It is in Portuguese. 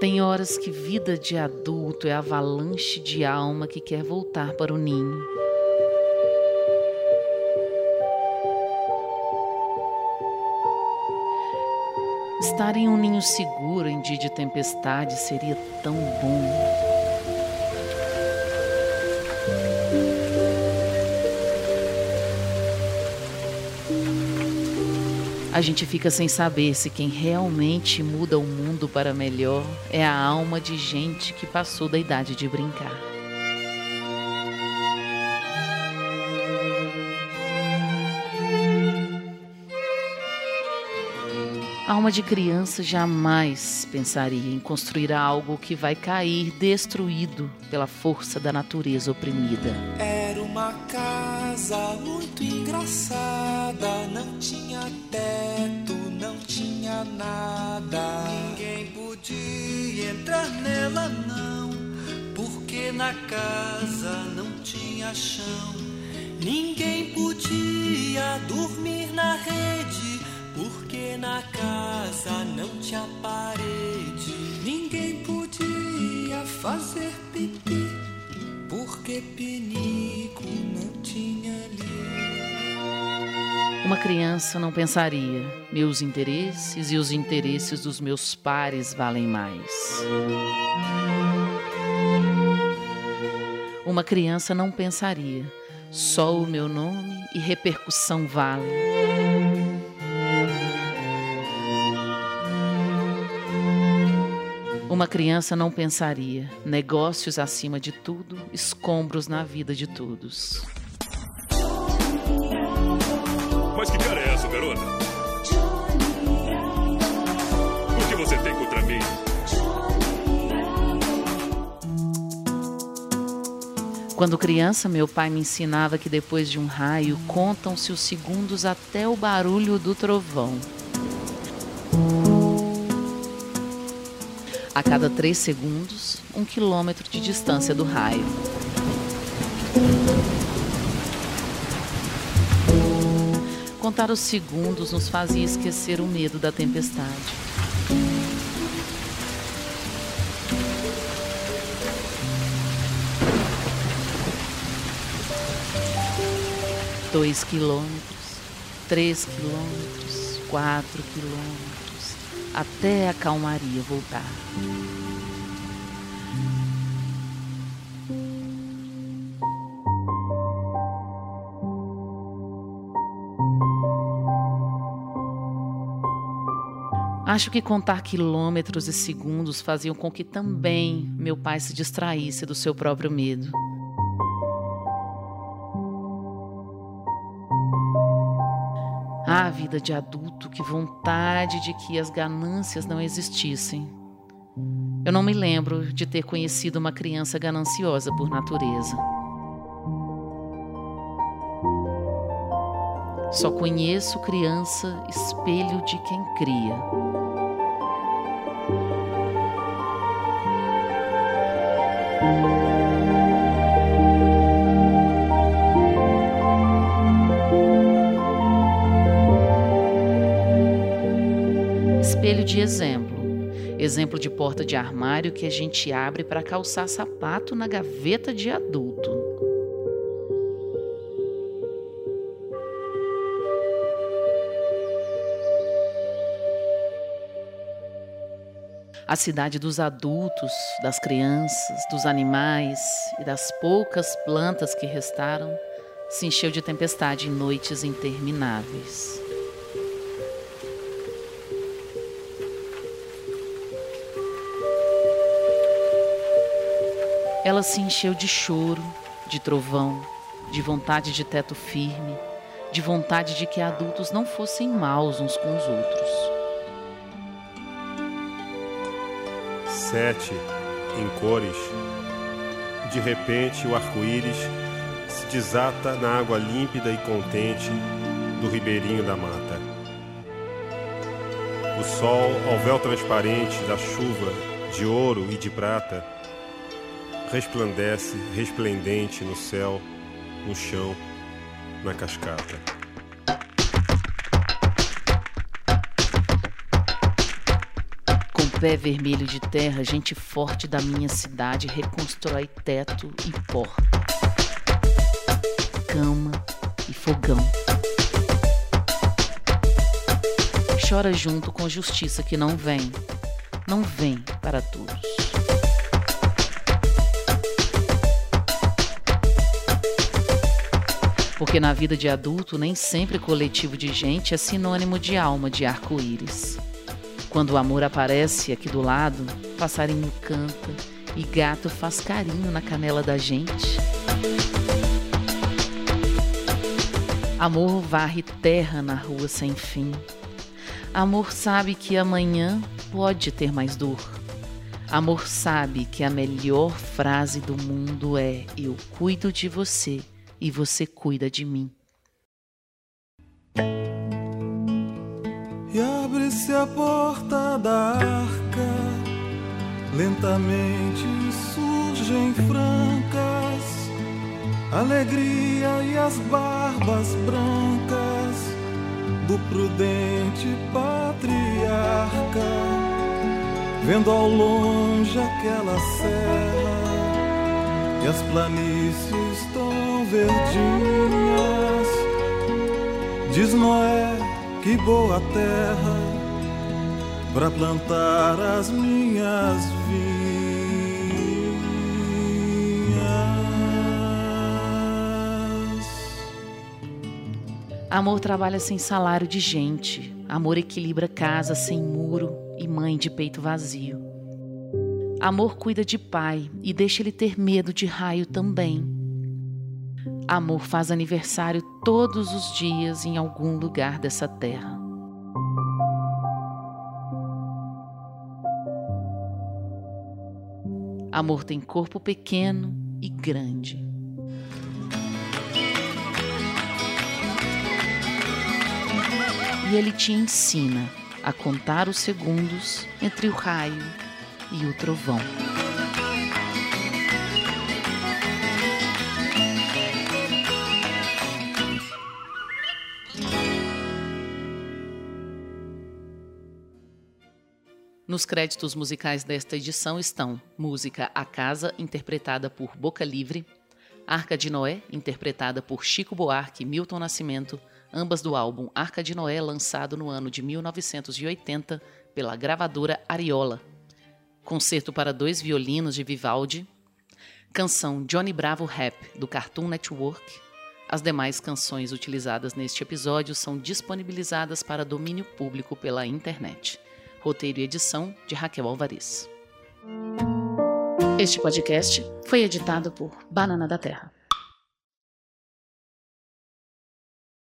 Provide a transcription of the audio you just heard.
Tem horas que vida de adulto é avalanche de alma que quer voltar para o ninho. Estar em um ninho seguro em dia de tempestade seria tão bom. A gente fica sem saber se quem realmente muda o mundo para melhor é a alma de gente que passou da idade de brincar. A alma de criança jamais pensaria em construir algo que vai cair destruído pela força da natureza oprimida. Era uma casa muito engraçada, não tinha teto, não tinha nada. Ninguém podia entrar nela, não, porque na casa não tinha chão. Ninguém podia dormir na rede, porque na casa não tinha parede. Ninguém podia fazer pipi, porque pinico Uma criança não pensaria: meus interesses e os interesses dos meus pares valem mais. Uma criança não pensaria: só o meu nome e repercussão valem. Uma criança não pensaria: negócios acima de tudo, escombros na vida de todos. Garota? O que você tem contra mim? Quando criança, meu pai me ensinava que depois de um raio contam-se os segundos até o barulho do trovão. A cada três segundos, um quilômetro de distância do raio. Contar os segundos nos fazia esquecer o medo da tempestade. Dois quilômetros, três quilômetros, quatro quilômetros, até a calmaria voltar. Acho que contar quilômetros e segundos faziam com que também meu pai se distraísse do seu próprio medo. Ah, vida de adulto, que vontade de que as ganâncias não existissem. Eu não me lembro de ter conhecido uma criança gananciosa por natureza. Só conheço criança espelho de quem cria. Espelho de exemplo. Exemplo de porta de armário que a gente abre para calçar sapato na gaveta de adulto. A cidade dos adultos, das crianças, dos animais e das poucas plantas que restaram se encheu de tempestade em noites intermináveis. Ela se encheu de choro, de trovão, de vontade de teto firme, de vontade de que adultos não fossem maus uns com os outros. Sete, em cores. De repente, o arco-íris se desata na água límpida e contente do ribeirinho da mata. O sol, ao véu transparente da chuva de ouro e de prata, resplandece resplendente no céu, no chão, na cascata. Pé vermelho de terra, gente forte da minha cidade reconstrói teto e porta, cama e fogão. Chora junto com justiça que não vem, não vem para todos. Porque na vida de adulto, nem sempre coletivo de gente é sinônimo de alma de arco-íris. Quando o amor aparece aqui do lado, passarinho canta e gato faz carinho na canela da gente. Amor varre terra na rua sem fim. Amor sabe que amanhã pode ter mais dor. Amor sabe que a melhor frase do mundo é: Eu cuido de você e você cuida de mim. Abre-se a porta da arca, lentamente surgem francas, alegria e as barbas brancas do prudente patriarca, vendo ao longe aquela serra e as planícies tão verdinhas. Diz Noé, que boa terra para plantar as minhas vinhas. Amor trabalha sem salário de gente. Amor equilibra casa sem muro e mãe de peito vazio. Amor cuida de pai e deixa ele ter medo de raio também. Amor faz aniversário todos os dias em algum lugar dessa terra. Amor tem corpo pequeno e grande. E ele te ensina a contar os segundos entre o raio e o trovão. Nos créditos musicais desta edição estão música A Casa, interpretada por Boca Livre, Arca de Noé, interpretada por Chico Buarque e Milton Nascimento, ambas do álbum Arca de Noé, lançado no ano de 1980 pela gravadora Ariola, Concerto para dois violinos de Vivaldi, canção Johnny Bravo Rap do Cartoon Network. As demais canções utilizadas neste episódio são disponibilizadas para domínio público pela internet. Roteiro e edição de Raquel Alvarez. Este podcast foi editado por Banana da Terra.